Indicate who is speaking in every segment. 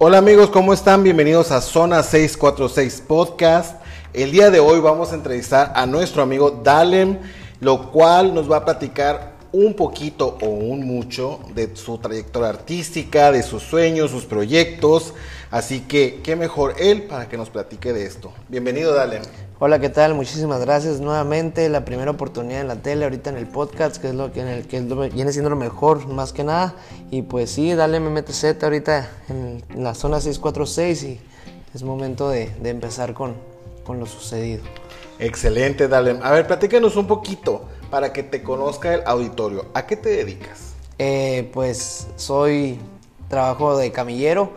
Speaker 1: Hola amigos, ¿cómo están? Bienvenidos a Zona 646 Podcast. El día de hoy vamos a entrevistar a nuestro amigo Dalem, lo cual nos va a platicar un poquito o un mucho de su trayectoria artística, de sus sueños, sus proyectos. Así que, qué mejor él para que nos platique de esto. Bienvenido, Dalem.
Speaker 2: Hola, ¿qué tal? Muchísimas gracias nuevamente. La primera oportunidad en la tele, ahorita en el podcast, que es lo que, en el, que viene siendo lo mejor, más que nada. Y pues sí, dale MMTZ ahorita en, la zona 646 y es momento de, empezar con, con, lo sucedido.
Speaker 1: Excelente, Dalem. A ver, platícanos un poquito para que te conozca el auditorio. ¿A qué te dedicas?
Speaker 2: Eh, pues soy, trabajo de camillero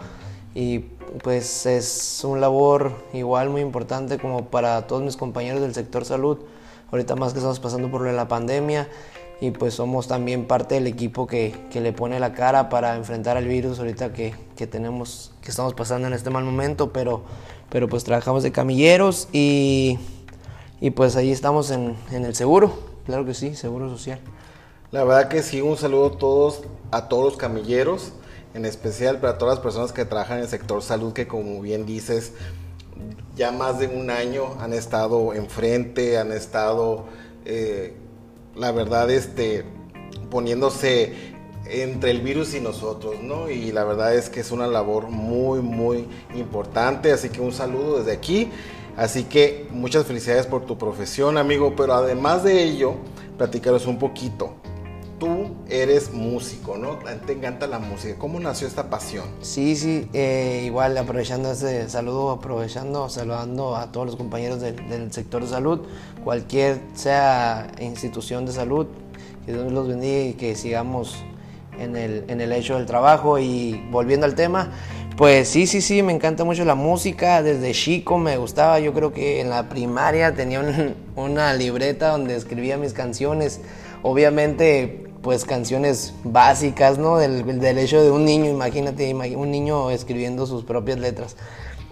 Speaker 2: y pues es un labor igual muy importante como para todos mis compañeros del sector salud. Ahorita más que estamos pasando por la pandemia y pues somos también parte del equipo que, que le pone la cara para enfrentar al virus ahorita que, que, tenemos, que estamos pasando en este mal momento, pero, pero pues trabajamos de camilleros y, y pues ahí estamos en, en el seguro, claro que sí, seguro social.
Speaker 1: La verdad que sí, un saludo a todos, a todos los camilleros en especial para todas las personas que trabajan en el sector salud, que como bien dices, ya más de un año han estado enfrente, han estado, eh, la verdad, este, poniéndose entre el virus y nosotros, ¿no? Y la verdad es que es una labor muy, muy importante, así que un saludo desde aquí. Así que muchas felicidades por tu profesión, amigo, pero además de ello, platicaros un poquito tú eres músico, ¿no? Te encanta la música. ¿Cómo nació esta pasión?
Speaker 2: Sí, sí, eh, igual aprovechando ese saludo, aprovechando, saludando a todos los compañeros del, sector de salud, cualquier sea institución de salud, que Dios los bendiga y que sigamos en el, en el hecho del trabajo. Y volviendo al tema, pues sí, sí, sí, me encanta mucho la música. Desde chico me gustaba. Yo creo que en la primaria tenía una libreta donde escribía mis canciones. Obviamente pues canciones básicas, ¿no? Del, del, hecho de un niño, imagínate, un niño escribiendo sus propias letras.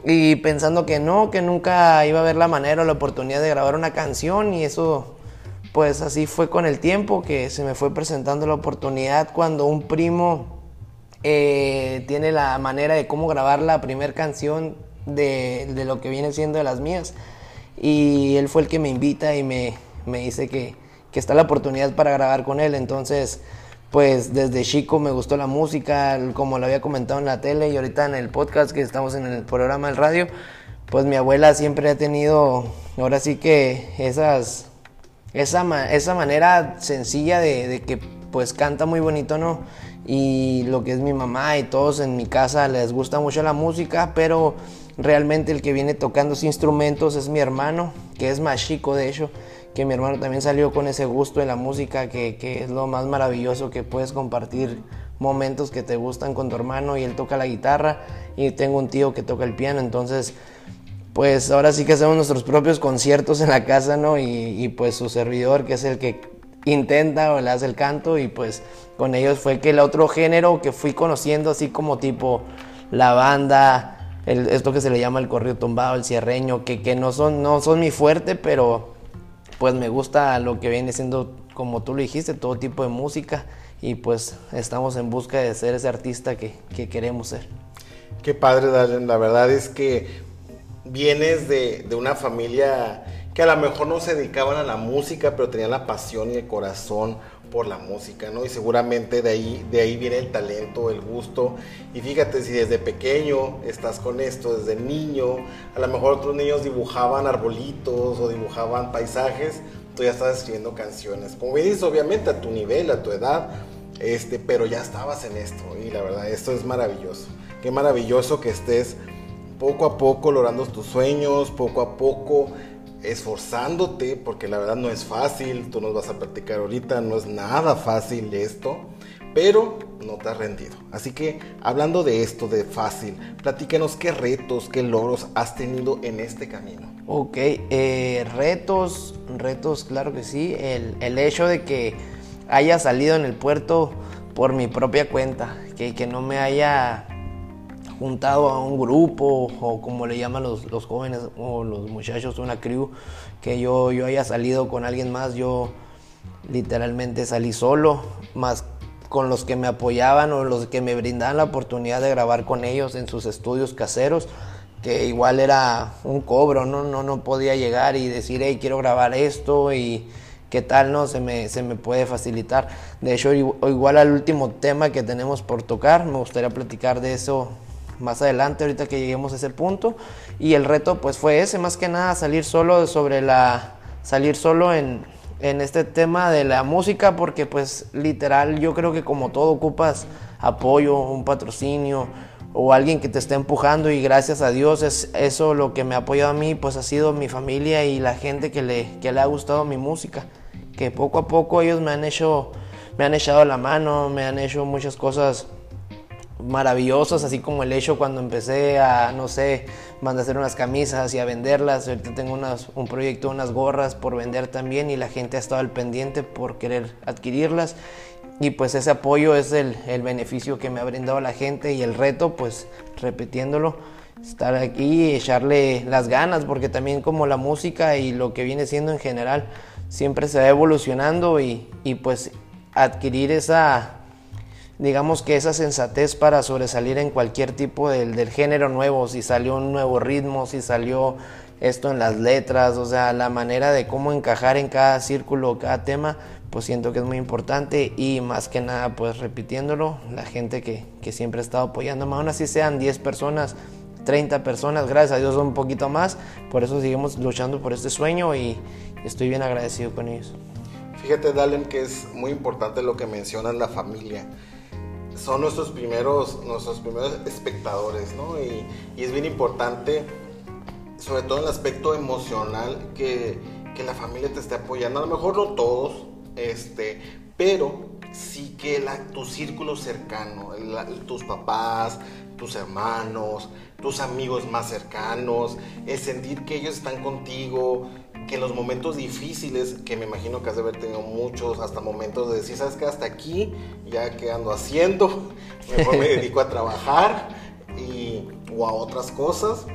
Speaker 2: Y pensando que no, que nunca iba a haber la manera o la oportunidad de grabar una canción y eso, pues así fue con el tiempo que se me fue presentando la oportunidad cuando un primo eh, tiene la manera de cómo grabar la primera canción de, de, lo que viene siendo de las mías. Y él fue el que me invita y me, me dice que, que está la oportunidad para grabar con él. Entonces, pues desde chico me gustó la música, como lo había comentado en la tele y ahorita en el podcast que estamos en el programa del radio, pues mi abuela siempre ha tenido, ahora sí que esas, esa, esa manera sencilla de, que pues canta muy bonito, ¿no? Y lo que es mi mamá y todos en mi casa les gusta mucho la música, pero realmente el que viene tocando esos instrumentos es mi hermano, que es más chico de hecho que mi hermano también salió con ese gusto en la música, que, que, es lo más maravilloso que puedes compartir momentos que te gustan con tu hermano y él toca la guitarra y tengo un tío que toca el piano, entonces pues ahora sí que hacemos nuestros propios conciertos en la casa, ¿no? Y, y pues su servidor, que es el que intenta o le hace el canto y pues con ellos fue que el otro género que fui conociendo así como tipo la banda, el, esto que se le llama el corrido tumbado, el cierreño, que, que no, son, no son mi fuerte, pero pues me gusta lo que viene siendo, como tú lo dijiste, todo tipo de música y pues estamos en busca de ser ese artista que, queremos ser.
Speaker 1: Qué padre, Darren. La verdad es que vienes de, de, una familia que a lo mejor no se dedicaban a la música, pero tenían la pasión y el corazón por la música, ¿no? Y seguramente de ahí, de ahí viene el talento, el gusto. Y fíjate, si desde pequeño estás con esto, desde niño, a lo mejor otros niños dibujaban arbolitos o dibujaban paisajes, tú ya estás escribiendo canciones. Como dices, obviamente a tu nivel, a tu edad, este, pero ya estabas en esto. Y la verdad, esto es maravilloso. Qué maravilloso que estés poco a poco logrando tus sueños, poco a poco esforzándote, porque la verdad no es fácil, tú nos vas a platicar ahorita, no es nada fácil esto, pero no te has rendido. Así que hablando de esto, de fácil, platícanos qué retos, qué logros has tenido en este camino.
Speaker 2: Ok, eh, retos, retos, claro que sí, el, hecho de que haya salido en el puerto por mi propia cuenta, que no me haya juntado a un grupo o como le llaman los, los jóvenes o los muchachos, una crew, que yo, yo haya salido con alguien más, yo literalmente salí solo, más con los que me apoyaban o los que me brindaban la oportunidad de grabar con ellos en sus estudios caseros, que igual era un cobro, ¿no? No, no podía llegar y decir, hey, quiero grabar esto y qué tal, ¿no? Se me, se me puede facilitar. De hecho, igual al último tema que tenemos por tocar, me gustaría platicar de eso más adelante, ahorita que lleguemos a ese punto. Y el reto, pues fue ese, más que nada, salir solo sobre la. salir solo en, en este tema de la música, porque, pues, literal, yo creo que como todo ocupas apoyo, un patrocinio o alguien que te esté empujando y gracias a Dios es eso lo que me ha apoyado a mí pues ha sido mi familia y la gente que le, que le ha gustado mi música que poco a poco ellos me han hecho me han echado la mano me han hecho muchas cosas maravillosas así como el hecho cuando empecé a no sé mandar a hacer unas camisas y a venderlas. Ahorita tengo un proyecto unas gorras por vender también y la gente ha estado al pendiente por querer adquirirlas. Y pues ese apoyo es el, el, beneficio que me ha brindado la gente y el reto, pues repitiéndolo, estar aquí y echarle las ganas, porque también como la música y lo que viene siendo en general, siempre se va evolucionando y, y pues adquirir esa, digamos que esa sensatez para sobresalir en cualquier tipo del, del género nuevo, si salió un nuevo ritmo, si salió esto en las letras, o sea, la manera de cómo encajar en cada círculo, cada tema, pues siento que es muy importante y más que nada pues repitiéndolo, la gente que, que siempre ha estado apoyándome, aún así sean 10 personas, 30 personas, gracias a Dios son un poquito más, por eso seguimos luchando por este sueño y estoy bien agradecido con ellos.
Speaker 1: Fíjate, Dalen, que es muy importante lo que mencionas, la familia. Son nuestros primeros, nuestros primeros espectadores, ¿no? Y, y es bien importante, sobre todo en el aspecto emocional, que, que la familia te esté apoyando. A lo mejor no todos, este, pero sí que tu círculo cercano, tus papás, tus hermanos, tus amigos más cercanos, el sentir que ellos están contigo, que los momentos difíciles, que me imagino que has de haber tenido muchos, hasta momentos de decir, ¿sabes qué? Hasta aquí, ya que ando haciendo, mejor me dedico a trabajar y, o a otras cosas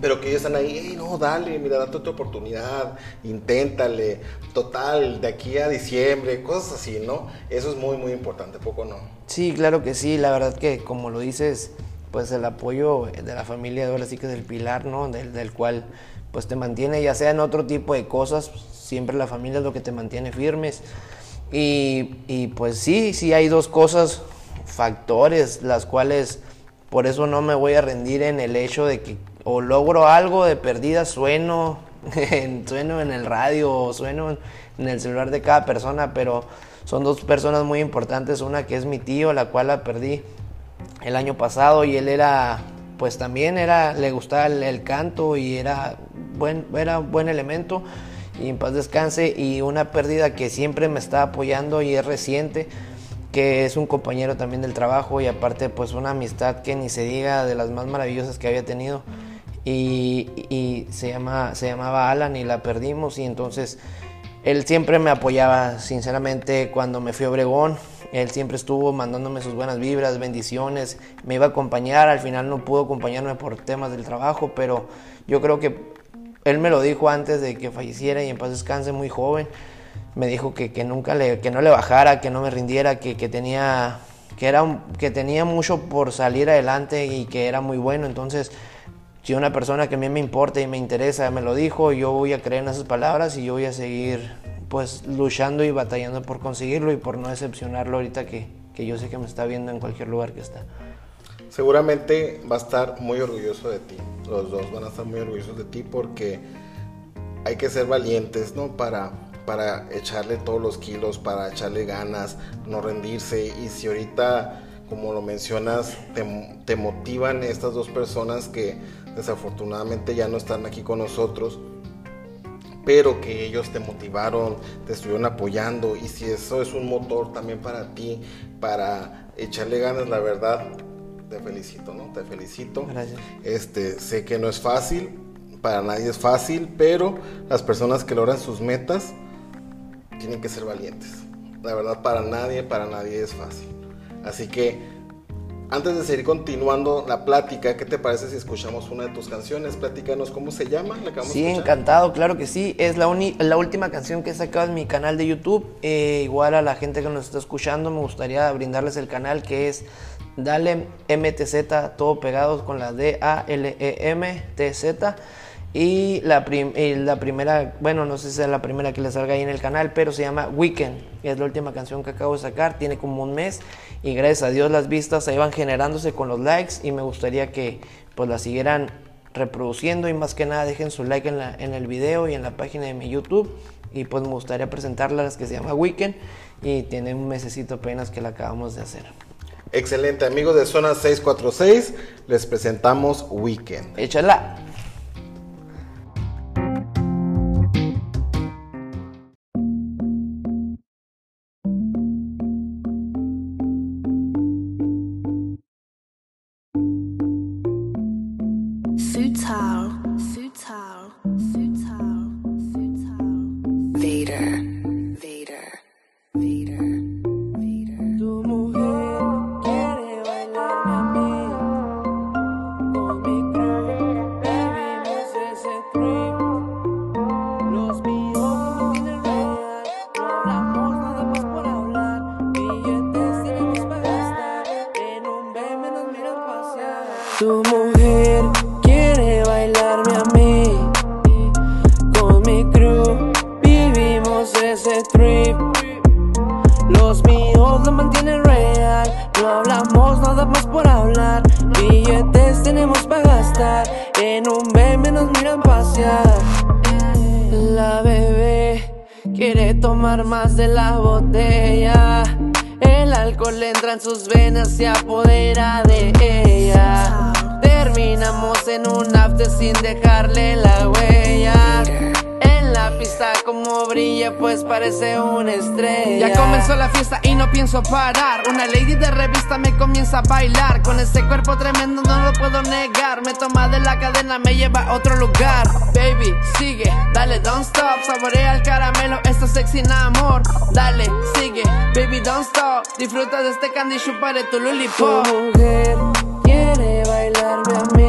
Speaker 1: pero que ellos están ahí, hey, no, dale, mira, date otra oportunidad, inténtale, total, de aquí a diciembre, cosas así, ¿no? Eso es muy, muy importante, poco no.
Speaker 2: Sí, claro que sí, la verdad que como lo dices, pues el apoyo de la familia ahora sí que es el pilar, ¿no? Del, del cual pues te mantiene, ya sea en otro tipo de cosas, siempre la familia es lo que te mantiene firmes. Y, y pues sí, sí hay dos cosas, factores, las cuales por eso no me voy a rendir en el hecho de que o logro algo de perdida, sueno, sueno en el radio o sueno en el celular de cada persona, pero son dos personas muy importantes, una que es mi tío, la cual la perdí el año pasado y él era, pues también era, le gustaba el, canto y era buen, era buen elemento. Y en paz descanse y una pérdida que siempre me está apoyando y es reciente que es un compañero también del trabajo y aparte pues una amistad que ni se diga de las más maravillosas que había tenido. Y, se, llama, se llamaba Alan y la perdimos y entonces él siempre me apoyaba, sinceramente, cuando me fui a Obregón, él siempre estuvo mandándome sus buenas vibras, bendiciones, me iba a acompañar, al final no pudo acompañarme por temas del trabajo, pero yo creo que él me lo dijo antes de que falleciera y en paz descanse muy joven, me dijo que, que nunca le, que no le bajara, que no me rindiera, que, que tenía que era que tenía mucho por salir adelante y que era muy bueno, entonces si una persona que a mí me importa y me interesa me lo dijo, yo voy a creer en esas palabras y yo voy a seguir pues luchando y batallando por conseguirlo y por no decepcionarlo ahorita que, que yo sé que me está viendo en cualquier lugar que está.
Speaker 1: Seguramente va a estar muy orgulloso de ti, los dos van a estar muy orgullosos de ti porque hay que ser valientes, ¿no? Para, para echarle todos los kilos, para echarle ganas, no rendirse y si ahorita como lo mencionas, te, te, motivan estas dos personas que desafortunadamente ya no están aquí con nosotros, pero que ellos te motivaron, te estuvieron apoyando y si eso es un motor también para ti, para echarle ganas, la verdad, te felicito, ¿no? Te felicito.
Speaker 2: Gracias.
Speaker 1: Este, sé que no es fácil, para nadie es fácil, pero las personas que logran sus metas tienen que ser valientes. La verdad, para nadie, para nadie es fácil. Así que antes de seguir continuando la plática, ¿qué te parece si escuchamos una de tus canciones? Platícanos cómo se llama.
Speaker 2: La sí, encantado, claro que sí. Es la, la última canción que he sacado en mi canal de YouTube. Eh, igual a la gente que nos está escuchando, me gustaría brindarles el canal que es Dale MTZ, todo pegado con la D-A-L-E-M-T-Z. Y la, la primera, bueno, no sé si es la primera que le salga ahí en el canal, pero se llama Weekend. Es la última canción que acabo de sacar, tiene como un mes. Y gracias a Dios las vistas se iban generándose con los likes y me gustaría que pues la siguieran reproduciendo y más que nada dejen su like en, la, en el video y en la página de mi YouTube. Y pues me gustaría presentarlas que se llama Weekend y tiene un mesecito apenas que la acabamos de hacer.
Speaker 1: Excelente, amigos de Zona 646, les presentamos Weekend.
Speaker 2: Échala. Yeah. alcohol entra en sus venas, se apodera de ella. Terminamos en un after sin dejarle la huella
Speaker 3: parar. Una lady de revista me comienza a bailar. Con ese cuerpo tremendo no lo puedo negar. Me toma de la cadena, me lleva a otro lugar. Baby, sigue, dale, don't stop. Saborea el caramelo, esto es sexy amor. Dale, sigue, baby, don't stop. Disfruta de este candy, chuparé tu lollipop.
Speaker 4: Tu mujer quiere bailarme a mí.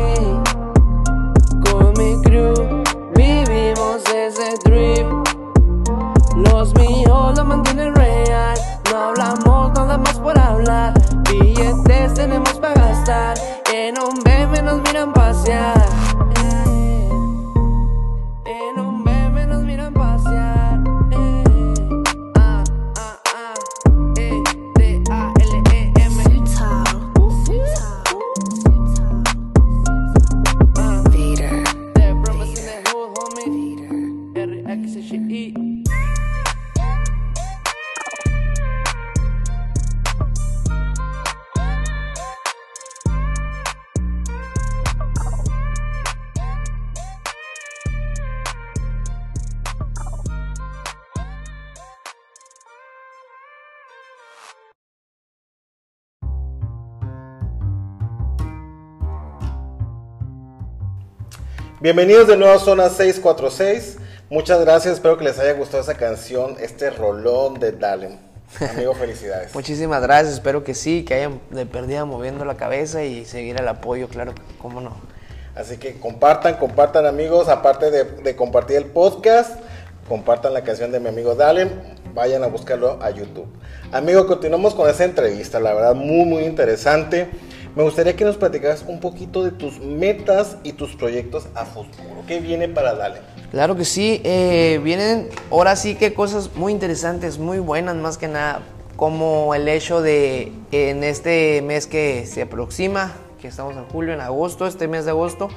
Speaker 4: Ese trip. Los míos lo mantienen real. No hablamos nada más por hablar. Billetes tenemos para gastar. En un bebé nos miran pasear.
Speaker 1: Bienvenidos de nuevo a Zona 646. Muchas gracias, espero que les haya gustado esa canción, este rolón de Dalen. Amigo, felicidades.
Speaker 2: Muchísimas gracias, espero que sí, que hayan de perdida moviendo la cabeza y seguir el apoyo, claro, cómo no.
Speaker 1: Así que compartan, compartan amigos, aparte de, de compartir el podcast, compartan la canción de mi amigo Dalen, vayan a buscarlo a YouTube. Amigo, continuamos con esa entrevista, la verdad muy, muy interesante. Me gustaría que nos platicaras un poquito de tus metas y tus proyectos a futuro. ¿Qué viene para Dale?
Speaker 2: Claro que sí, eh, vienen ahora sí que cosas muy interesantes, muy buenas más que nada, como el hecho de en este mes que se aproxima, que estamos en julio, en agosto, este mes de agosto,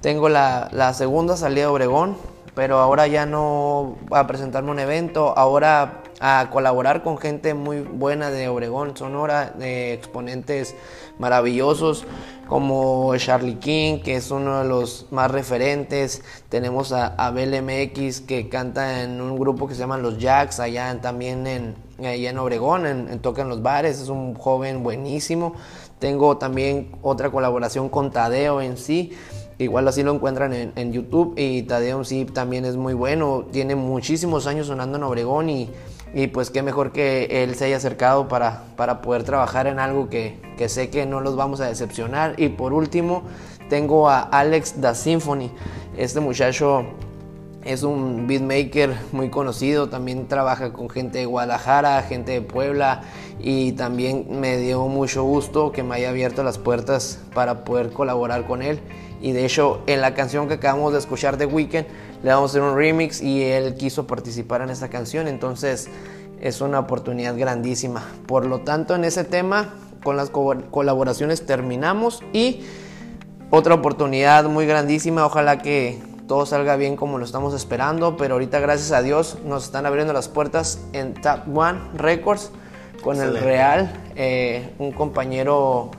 Speaker 2: tengo la, la segunda salida de Obregón, pero ahora ya no a presentarme un evento, ahora a colaborar con gente muy buena de Obregón, Sonora, de exponentes maravillosos como Charlie King, que es uno de los más referentes. Tenemos a Abel MX, que canta en un grupo que se llama Los Jacks, allá también en, allá en Obregón, en, Toca en los Bares. Es un joven buenísimo. Tengo también otra colaboración con Tadeo en sí. Igual así lo encuentran en, en YouTube y Tadeo en sí también es muy bueno. Tiene muchísimos años sonando en Obregón y Y pues qué mejor que él se haya acercado para, para poder trabajar en algo que, que sé que no los vamos a decepcionar. Y por último, tengo a Alex Da Symphony. Este muchacho es un beatmaker muy conocido, también trabaja con gente de Guadalajara, gente de Puebla y también me dio mucho gusto que me haya abierto las puertas para poder colaborar con él. Y de hecho en la canción que acabamos de escuchar de Weekend le vamos a hacer un remix y él quiso participar en esta canción, entonces es una oportunidad grandísima. Por lo tanto en ese tema con las colaboraciones terminamos y otra oportunidad muy grandísima, ojalá que todo salga bien como lo estamos esperando, pero ahorita gracias a Dios nos están abriendo las puertas en Tap One Records con el Real, eh, un compañero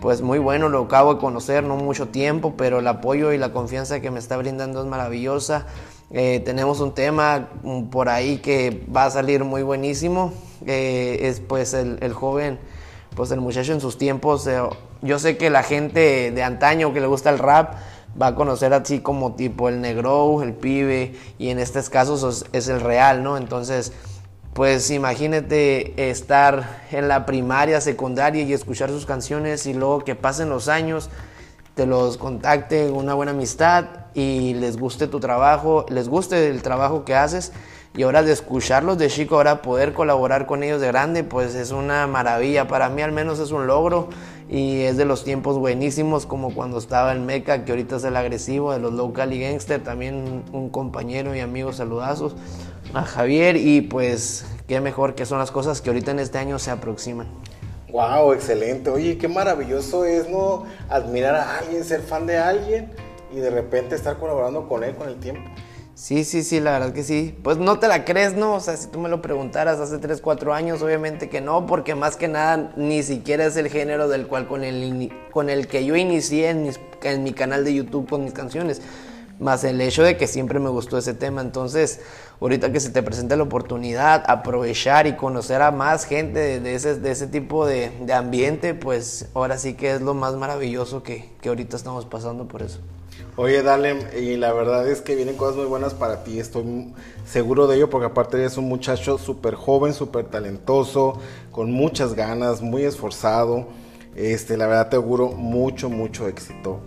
Speaker 2: pues muy bueno, lo acabo de conocer, no mucho tiempo, pero el apoyo y la confianza que me está brindando es maravillosa. Eh, tenemos un tema mm, por ahí que va a salir muy buenísimo, eh, es pues el, joven, pues el muchacho en sus tiempos, yo sé que la gente de antaño que le gusta el rap, va a conocer así como tipo el negro, el pibe, y en estos casos es el real, ¿no? Entonces, pues imagínate estar en la primaria, secundaria y escuchar sus canciones y luego que pasen los años, te los contacte una buena amistad y les guste tu trabajo, les guste el trabajo que haces y ahora de escucharlos de chico, ahora poder colaborar con ellos de grande, pues es una maravilla. Para mí al menos es un logro y es de los tiempos buenísimos como cuando estaba en Meca, que ahorita es el agresivo de los local y gangster, también un compañero y amigo saludazos a Javier y pues qué mejor que son las cosas que ahorita en este año se aproximan.
Speaker 1: Wow, excelente. Oye, qué maravilloso es no admirar a alguien, ser fan de alguien y de repente estar colaborando con él con el tiempo.
Speaker 2: Sí, sí, sí, la verdad que sí. Pues no te la crees, ¿no? O sea, si tú me lo preguntaras hace 3, 4 años, obviamente que no, porque más que nada ni siquiera es el género del cual con el, con el que yo inicié en, en mi canal de YouTube con mis canciones. Más el hecho de que siempre me gustó ese tema. Entonces, ahorita que se te presenta la oportunidad, aprovechar y conocer a más gente de, ese, de ese tipo de, de, ambiente, pues ahora sí que es lo más maravilloso que, que ahorita estamos pasando por eso.
Speaker 1: Oye, Dalem, y la verdad es que vienen cosas muy buenas para ti, estoy seguro de ello, porque aparte eres un muchacho súper joven, súper talentoso, con muchas ganas, muy esforzado. Este, la verdad te auguro mucho, mucho éxito.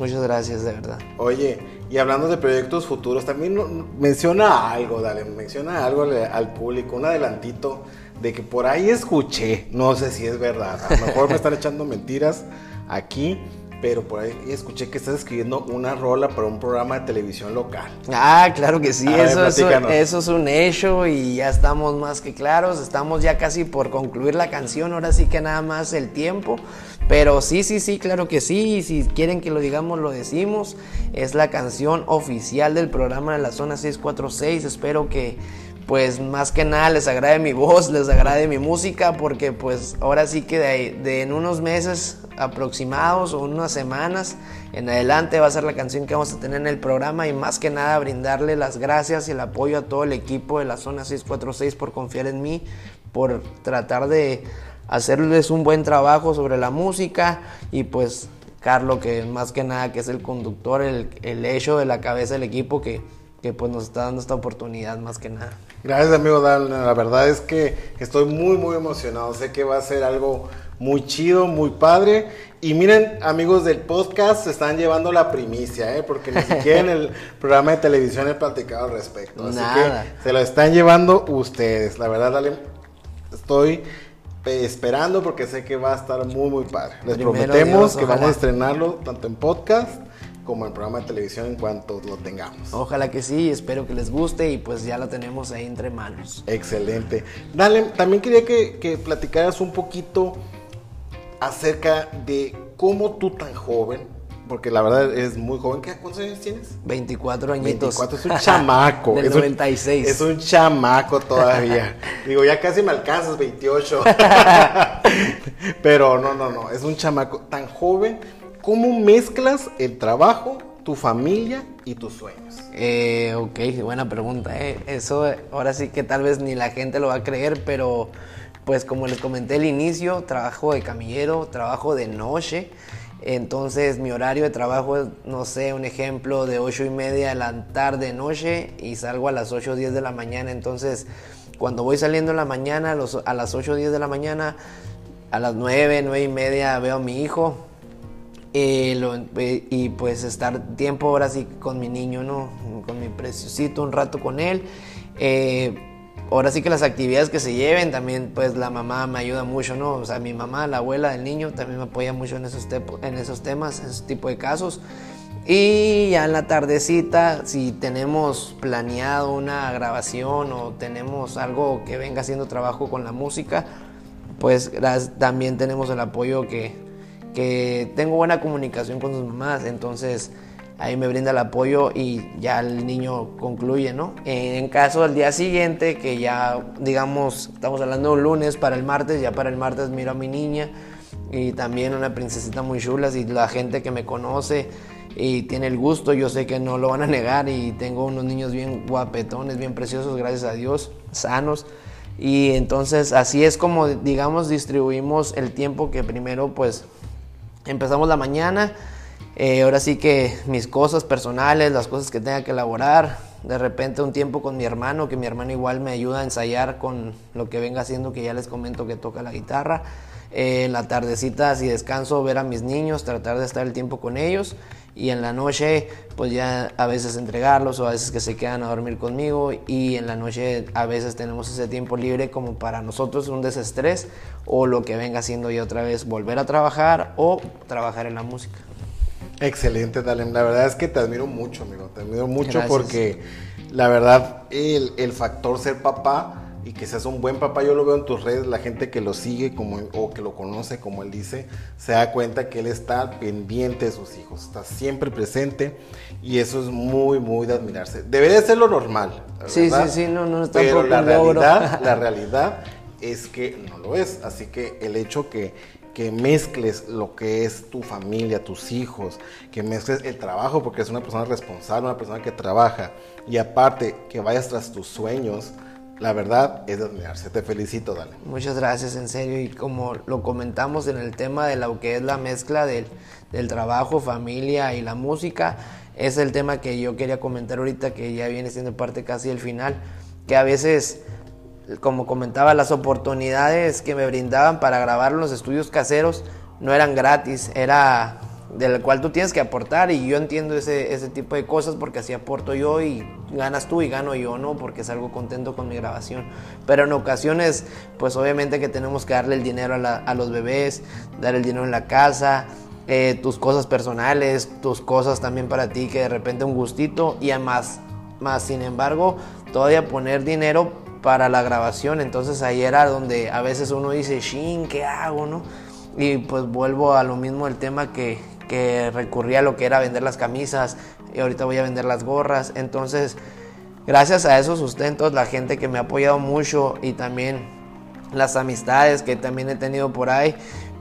Speaker 2: Muchas gracias, de verdad.
Speaker 1: Oye, y hablando de proyectos futuros, también menciona algo, Dalem, menciona algo al público, un adelantito de que por ahí escuché, no sé si es verdad, a lo mejor me están echando mentiras aquí pero por ahí escuché que estás escribiendo una rola para un programa de televisión local.
Speaker 2: Ah, claro que sí, eso, eso, es un hecho y ya estamos más que claros, estamos ya casi por concluir la canción, ahora sí que nada más el tiempo, pero sí, sí, sí, claro que sí, y si quieren que lo digamos, lo decimos, es la canción oficial del programa de la zona 646, espero que pues más que nada les agrade mi voz, les agrade mi música, porque pues ahora sí que de, en unos meses aproximados o unas semanas en adelante va a ser la canción que vamos a tener en el programa y más que nada brindarle las gracias y el apoyo a todo el equipo de la zona 646 por confiar en mí, por tratar de hacerles un buen trabajo sobre la música y pues Carlos que más que nada que es el conductor, el, el hecho de la cabeza del equipo que, que pues nos está dando esta oportunidad más que nada.
Speaker 1: Gracias, amigo Dan. La verdad es que estoy muy, muy emocionado. Sé que va a ser algo muy chido, muy padre. Y miren, amigos del podcast, se están llevando la primicia, ¿eh? porque ni siquiera en el programa de televisión he platicado al respecto. Así que se lo están llevando ustedes. La verdad, dale, estoy esperando porque sé que va a estar muy, muy padre. Les prometemos que vamos a estrenarlo tanto en podcast como el programa de televisión en cuanto lo tengamos.
Speaker 2: Ojalá que sí, espero que les guste y pues ya lo tenemos ahí entre manos.
Speaker 1: Excelente. Dale, también quería que, que platicaras un poquito acerca de cómo tú tan joven, porque la verdad es muy joven. ¿Cuántos años tienes?
Speaker 2: 24 añitos.
Speaker 1: 24, es un chamaco.
Speaker 2: Del
Speaker 1: es
Speaker 2: 96.
Speaker 1: Un, es un chamaco todavía. Digo, ya casi me alcanzas, 28. Pero no, no, no, es un chamaco tan joven ¿Cómo mezclas el trabajo, tu familia y tus sueños?
Speaker 2: Eh, ok, buena pregunta. Eh. Eso ahora sí que tal vez ni la gente lo va a creer, pero pues como les comenté al inicio, trabajo de camillero, trabajo de noche. Entonces mi horario de trabajo es, no sé, un ejemplo de 8 y media de la tarde, noche y salgo a las 8 o 10 de la mañana. Entonces Cuando voy saliendo en la mañana, a las 8 o 10 de la mañana, a las 9, 9 y media veo a mi hijo. Eh, lo- eh, y pues estar tiempo ahora sí con mi niño, ¿no? Con mi preciosito, un rato con él. Eh, ahora sí que las actividades que se lleven, también pues la mamá me ayuda mucho, ¿no? O sea, mi mamá, la abuela del niño, también me apoya mucho en esos, en esos temas, en ese tipo de casos. Y ya en la tardecita, si tenemos planeado una grabación o tenemos algo que venga haciendo trabajo con la música, pues gra- también tenemos el apoyo que, que tengo buena comunicación con sus mamás, entonces ahí me brinda el apoyo y ya el niño concluye, ¿no? En caso del día siguiente, que ya digamos, estamos hablando de un lunes para el martes, ya para el martes miro a mi niña y también una princesita muy chula, si la gente que me conoce y tiene el gusto, yo sé que no lo van a negar y tengo unos niños bien guapetones, bien preciosos, gracias a Dios, sanos. Y entonces así es como, digamos, distribuimos el tiempo que primero pues empezamos la mañana. eh, ahora sí que mis cosas personales, las cosas que tenga que elaborar. De repente un tiempo con mi hermano, que mi hermano igual me ayuda a ensayar con lo que venga haciendo, que ya les comento que toca la guitarra. Eh, en la tardecita, si descanso, ver a mis niños, tratar de estar el tiempo con ellos. Y en la noche, pues ya a veces entregarlos o a veces que se quedan a dormir conmigo. Y en la noche a veces tenemos ese tiempo libre como para nosotros un desestrés o lo que venga haciendo ya otra vez, volver a trabajar o trabajar en la música.
Speaker 1: Excelente, Dalem. La verdad es que te admiro mucho, amigo. Te admiro mucho
Speaker 2: Gracias.
Speaker 1: porque la verdad, el, el factor ser papá y que seas un buen papá, yo lo veo en tus redes, la gente que lo sigue como, o que lo conoce, como él dice, se da cuenta que él está pendiente de sus hijos, está siempre presente y eso es muy, muy de admirarse. Debería ser lo normal.
Speaker 2: Sí,
Speaker 1: ¿verdad?
Speaker 2: sí, sí, no, no es
Speaker 1: Pero la realidad, la realidad es que no lo es. Así que el hecho que, que mezcles lo que es tu familia, tus hijos, que mezcles el trabajo, porque es una persona responsable, una persona que trabaja, y aparte que vayas tras tus sueños, la verdad es admirarse. Te felicito, dale.
Speaker 2: Muchas gracias, en serio. Y como lo comentamos en el tema de lo que es la mezcla del, del trabajo, familia y la música, es el tema que yo quería comentar ahorita, que ya viene siendo parte casi del final, que a veces, como comentaba, las oportunidades que me brindaban para grabar en los estudios caseros no eran gratis, era del cual tú tienes que aportar y yo entiendo ese, ese tipo de cosas porque así aporto yo y ganas tú y gano yo, ¿no? Porque salgo contento con mi grabación. Pero en ocasiones, pues obviamente que tenemos que darle el dinero a, los bebés, dar el dinero en la casa, eh, tus cosas personales, tus cosas también para ti, que de repente un gustito y además, más sin embargo, todavía poner dinero para la grabación. Entonces ahí era donde a veces uno dice, shin, ¿qué hago, no? Y pues vuelvo a lo mismo el tema que, que recurrí a lo que era vender las camisas y ahorita voy a vender las gorras. Entonces, gracias a esos sustentos, la gente que me ha apoyado mucho y también las amistades que también he tenido por ahí,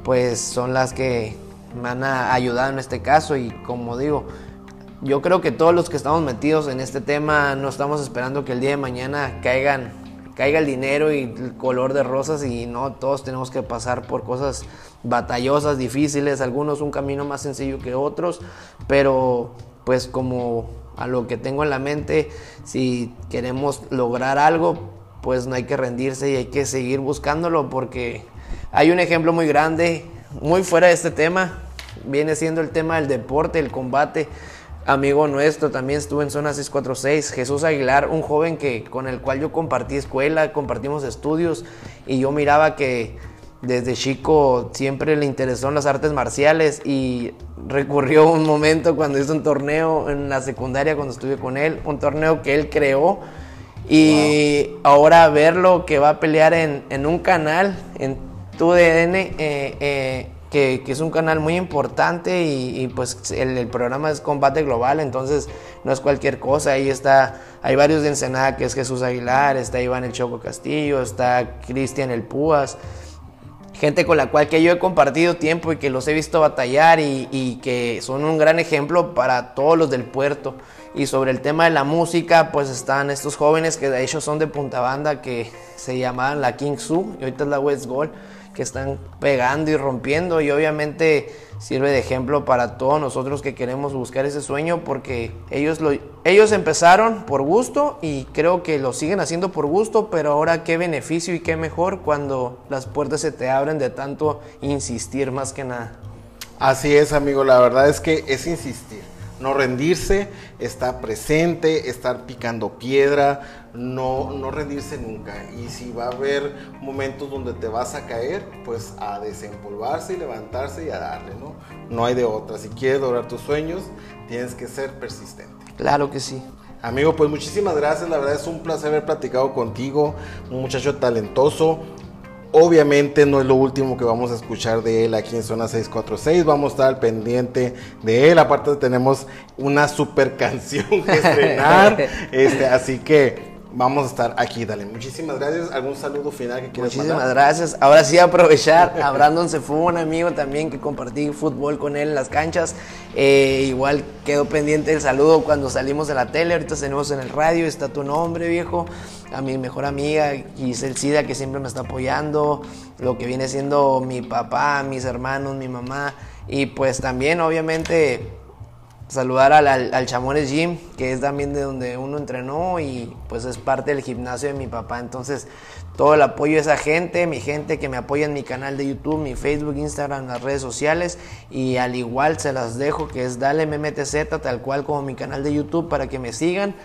Speaker 2: pues son las que me han ayudado en este caso y como digo, yo creo que todos los que estamos metidos en este tema no estamos esperando que el día de mañana caigan, caiga el dinero y el color de rosas y no, todos tenemos que pasar por cosas batallosas, difíciles, algunos un camino más sencillo que otros, pero pues como a lo que tengo en la mente, si queremos lograr algo, pues no hay que rendirse y hay que seguir buscándolo porque hay un ejemplo muy grande, muy fuera de este tema, viene siendo el tema del deporte, el combate. Amigo nuestro, también estuvo en zona 646, Jesús Aguilar, un joven que, con el cual yo compartí escuela, compartimos estudios y yo miraba que desde chico siempre le interesó en las artes marciales y recurrió un momento cuando hizo un torneo en la secundaria cuando estuve con él, un torneo que él creó. Y ahora verlo que va a pelear en, en un canal, en TUDN, eh, eh, que, que es un canal muy importante y, y, pues el, el programa es combate global, entonces no es cualquier cosa, ahí está, hay varios de Ensenada que es Jesús Aguilar, está Iván el Choco Castillo, está Cristian el Púas, gente con la cual que yo he compartido tiempo y que los he visto batallar y, que son un gran ejemplo para todos los del puerto. Y sobre el tema de la música, pues están estos jóvenes que de hecho son de Punta Banda, que se llamaban la King Su, y ahorita es la West Gold, que están pegando y rompiendo, y obviamente sirve de ejemplo para todos nosotros que queremos buscar ese sueño, porque ellos, lo, ellos empezaron por gusto y creo que lo siguen haciendo por gusto, pero ahora qué beneficio y qué mejor cuando las puertas se te abren de tanto insistir más que nada.
Speaker 1: Así es, amigo, la verdad es que es insistir no rendirse, estar presente, estar picando piedra, no, no rendirse nunca. Y si va a haber momentos donde te vas a caer, pues a desempolvarse y levantarse y a darle, ¿no? No hay de otra. Si quieres lograr tus sueños, tienes que ser persistente.
Speaker 2: Claro que sí.
Speaker 1: Amigo, pues muchísimas gracias. La verdad es un placer haber platicado contigo. Un muchacho talentoso. Obviamente no es lo último que vamos a escuchar de él aquí en Zona 646. Vamos a estar al pendiente de él. Aparte tenemos una super canción que estrenar. este, así que vamos a estar aquí. Dale, muchísimas gracias. ¿Algún saludo final que quieras
Speaker 2: Muchísimas gracias. Ahora sí aprovechar. A Brandon se fue un amigo también que compartí fútbol con él en las canchas. Eh, igual quedó pendiente el saludo cuando salimos de la tele. Ahorita tenemos en el radio. Está tu nombre, viejo a mi mejor amiga Giselle Sida que siempre me está apoyando, lo que viene siendo mi papá, mis hermanos, mi mamá y pues también obviamente saludar al, al, Chamones Gym, que es también de donde uno entrenó y pues es parte del gimnasio de mi papá. Entonces, todo el apoyo de esa gente, mi gente que me apoya en mi canal de YouTube, mi Facebook, Instagram, las redes sociales. Y al igual se las dejo, que es Dale MMTZ, tal cual como mi canal de YouTube, para que me sigan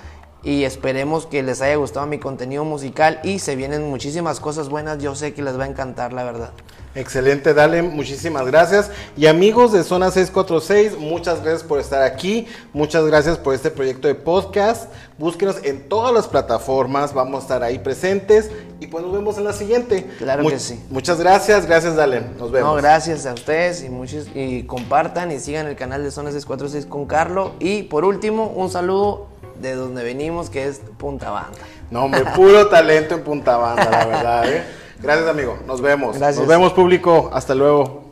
Speaker 2: y esperemos que les haya gustado mi contenido musical y se vienen muchísimas cosas buenas, yo sé que les va a encantar la verdad.
Speaker 1: Excelente, dale, muchísimas gracias. Y amigos de Zona 646, muchas gracias por estar aquí, muchas gracias por este proyecto de podcast. Búsquenos en todas las plataformas, vamos a estar ahí presentes y pues nos vemos en la siguiente.
Speaker 2: Claro que sí.
Speaker 1: Muchas gracias, gracias Dale, nos vemos. No,
Speaker 2: gracias a ustedes y, muchos, y compartan y sigan el canal de Zona 646 con Carlos. Y por último, un saludo de donde venimos, que es Punta Banda.
Speaker 1: No, hombre, puro talento en Punta Banda, la verdad. ¿eh? Gracias, amigo. Nos vemos. Nos vemos, público. Hasta luego.